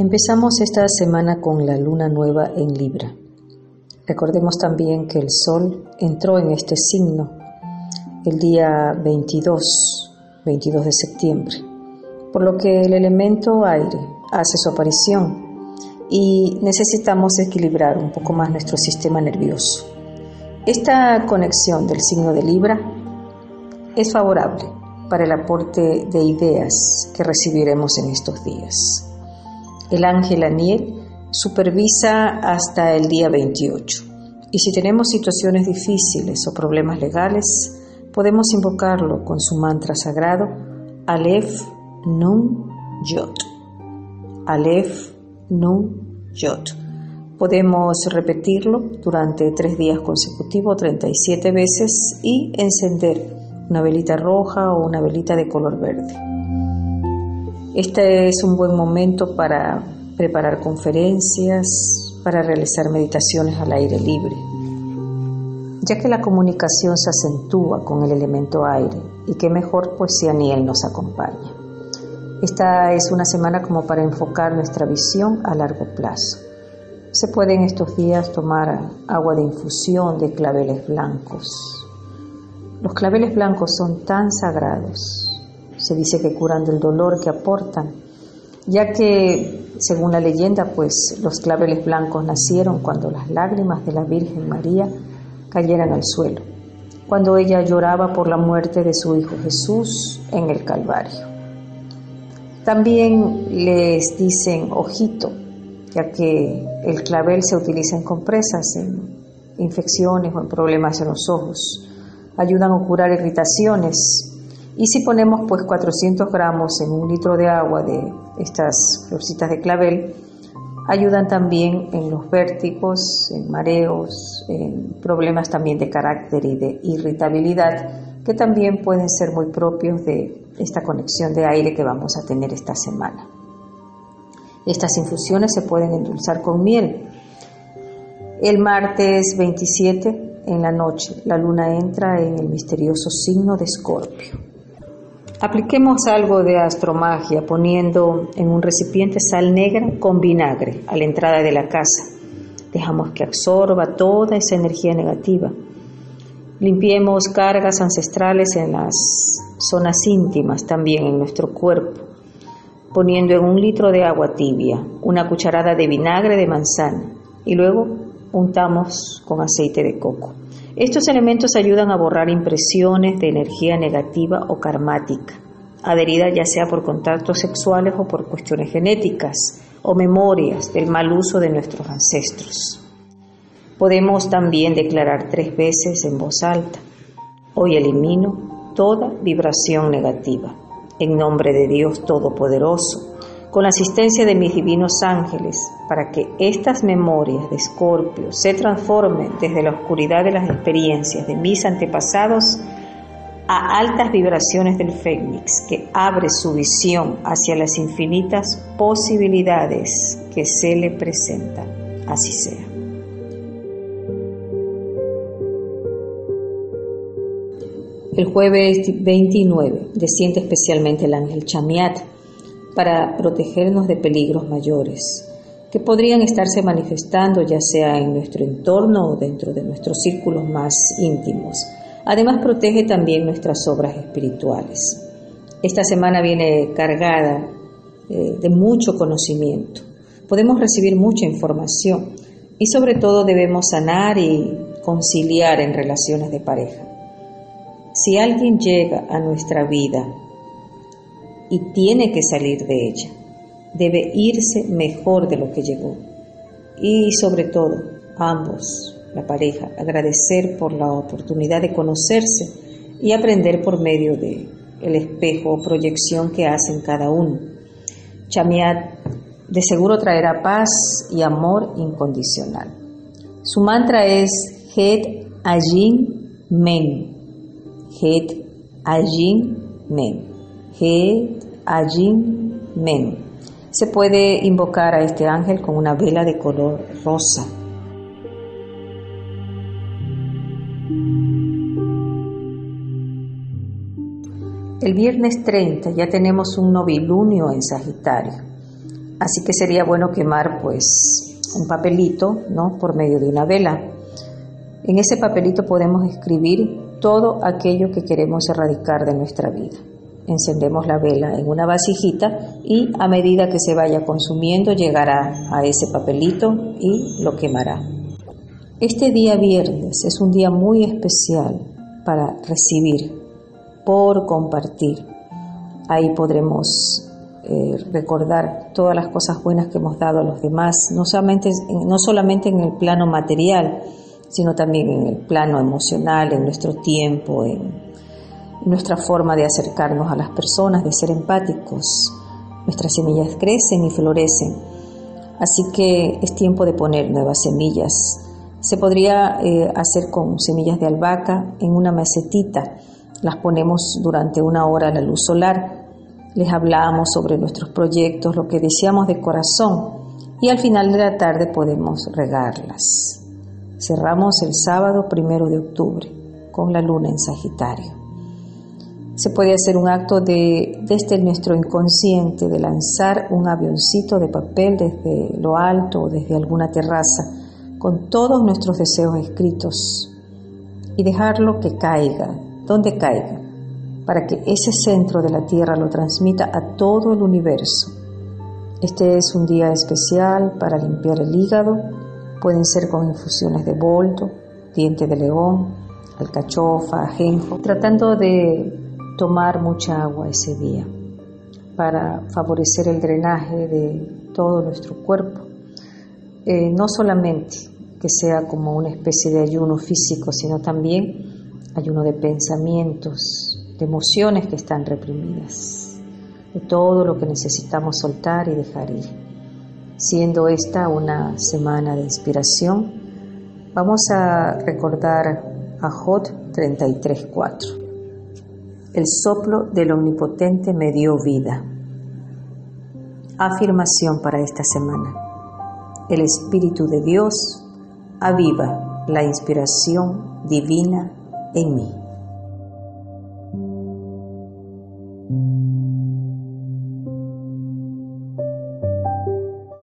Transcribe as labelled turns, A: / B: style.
A: Empezamos esta semana con la luna nueva en Libra. Recordemos también que el Sol entró en este signo el día 22, 22 de septiembre, por lo que el elemento aire hace su aparición y necesitamos equilibrar un poco más nuestro sistema nervioso. Esta conexión del signo de Libra es favorable para el aporte de ideas que recibiremos en estos días. El ángel Aniel supervisa hasta el día 28 y si tenemos situaciones difíciles o problemas legales, podemos invocarlo con su mantra sagrado Aleph Nun Yot. Aleph Nun Yot. Podemos repetirlo durante tres días consecutivos, 37 veces, y encender una velita roja o una velita de color verde. Este es un buen momento para preparar conferencias, para realizar meditaciones al aire libre ya que la comunicación se acentúa con el elemento aire y qué mejor pues si Aniel nos acompaña. Esta es una semana como para enfocar nuestra visión a largo plazo. Se puede en estos días tomar agua de infusión de claveles blancos. Los claveles blancos son tan sagrados. Se dice que curan del dolor que aportan, ya que, según la leyenda, pues los claveles blancos nacieron cuando las lágrimas de la Virgen María cayeran al suelo, cuando ella lloraba por la muerte de su Hijo Jesús en el Calvario. También les dicen ojito, ya que el clavel se utiliza en compresas, en infecciones o en problemas en los ojos. Ayudan a curar irritaciones. Y si ponemos pues 400 gramos en un litro de agua de estas florcitas de clavel, Ayudan también en los vértigos, en mareos, en problemas también de carácter y de irritabilidad, que también pueden ser muy propios de esta conexión de aire que vamos a tener esta semana. Estas infusiones se pueden endulzar con miel. El martes 27 en la noche, la luna entra en el misterioso signo de Escorpio. Apliquemos algo de astromagia poniendo en un recipiente sal negra con vinagre a la entrada de la casa. Dejamos que absorba toda esa energía negativa. Limpiemos cargas ancestrales en las zonas íntimas, también en nuestro cuerpo, poniendo en un litro de agua tibia una cucharada de vinagre de manzana y luego untamos con aceite de coco. Estos elementos ayudan a borrar impresiones de energía negativa o karmática, adherida ya sea por contactos sexuales o por cuestiones genéticas o memorias del mal uso de nuestros ancestros. Podemos también declarar tres veces en voz alta, hoy elimino toda vibración negativa, en nombre de Dios Todopoderoso, con la asistencia de mis divinos ángeles, para que estas memorias de Escorpio se transformen desde la oscuridad de las experiencias de mis antepasados a altas vibraciones del Fénix, que abre su visión hacia las infinitas posibilidades que se le presentan. Así sea. El jueves 29 desciende especialmente el ángel Chamiat para protegernos de peligros mayores que podrían estarse manifestando ya sea en nuestro entorno o dentro de nuestros círculos más íntimos. Además protege también nuestras obras espirituales. Esta semana viene cargada eh, de mucho conocimiento. Podemos recibir mucha información y sobre todo debemos sanar y conciliar en relaciones de pareja. Si alguien llega a nuestra vida y tiene que salir de ella. Debe irse mejor de lo que llegó. Y sobre todo, ambos, la pareja, agradecer por la oportunidad de conocerse y aprender por medio de el espejo o proyección que hacen cada uno. Chamiat de seguro traerá paz y amor incondicional. Su mantra es Het Ajin Men. Het Ajin Men. Het Ajin Men. Se puede invocar a este ángel con una vela de color rosa. El viernes 30 ya tenemos un novilunio en Sagitario. Así que sería bueno quemar pues un papelito, ¿no? Por medio de una vela. En ese papelito podemos escribir todo aquello que queremos erradicar de nuestra vida. Encendemos la vela en una vasijita y a medida que se vaya consumiendo llegará a ese papelito y lo quemará. Este día viernes es un día muy especial para recibir, por compartir. Ahí podremos eh, recordar todas las cosas buenas que hemos dado a los demás, no solamente, no solamente en el plano material, sino también en el plano emocional, en nuestro tiempo, en nuestra forma de acercarnos a las personas, de ser empáticos. Nuestras semillas crecen y florecen. Así que es tiempo de poner nuevas semillas. Se podría eh, hacer con semillas de albahaca en una macetita. Las ponemos durante una hora a la luz solar. Les hablamos sobre nuestros proyectos, lo que deseamos de corazón y al final de la tarde podemos regarlas. Cerramos el sábado primero de octubre con la luna en Sagitario. Se puede hacer un acto de, desde nuestro inconsciente, de lanzar un avioncito de papel desde lo alto o desde alguna terraza con todos nuestros deseos escritos y dejarlo que caiga, donde caiga, para que ese centro de la Tierra lo transmita a todo el universo. Este es un día especial para limpiar el hígado, Pueden ser con infusiones de boldo, diente de león, alcachofa, ajenjo, tratando de tomar mucha agua ese día para favorecer el drenaje de todo nuestro cuerpo. Eh, no solamente que sea como una especie de ayuno físico, sino también ayuno de pensamientos, de emociones que están reprimidas, de todo lo que necesitamos soltar y dejar ir. Siendo esta una semana de inspiración, vamos a recordar a Jot 33.4. El soplo del Omnipotente me dio vida. Afirmación para esta semana. El Espíritu de Dios aviva la inspiración divina en mí.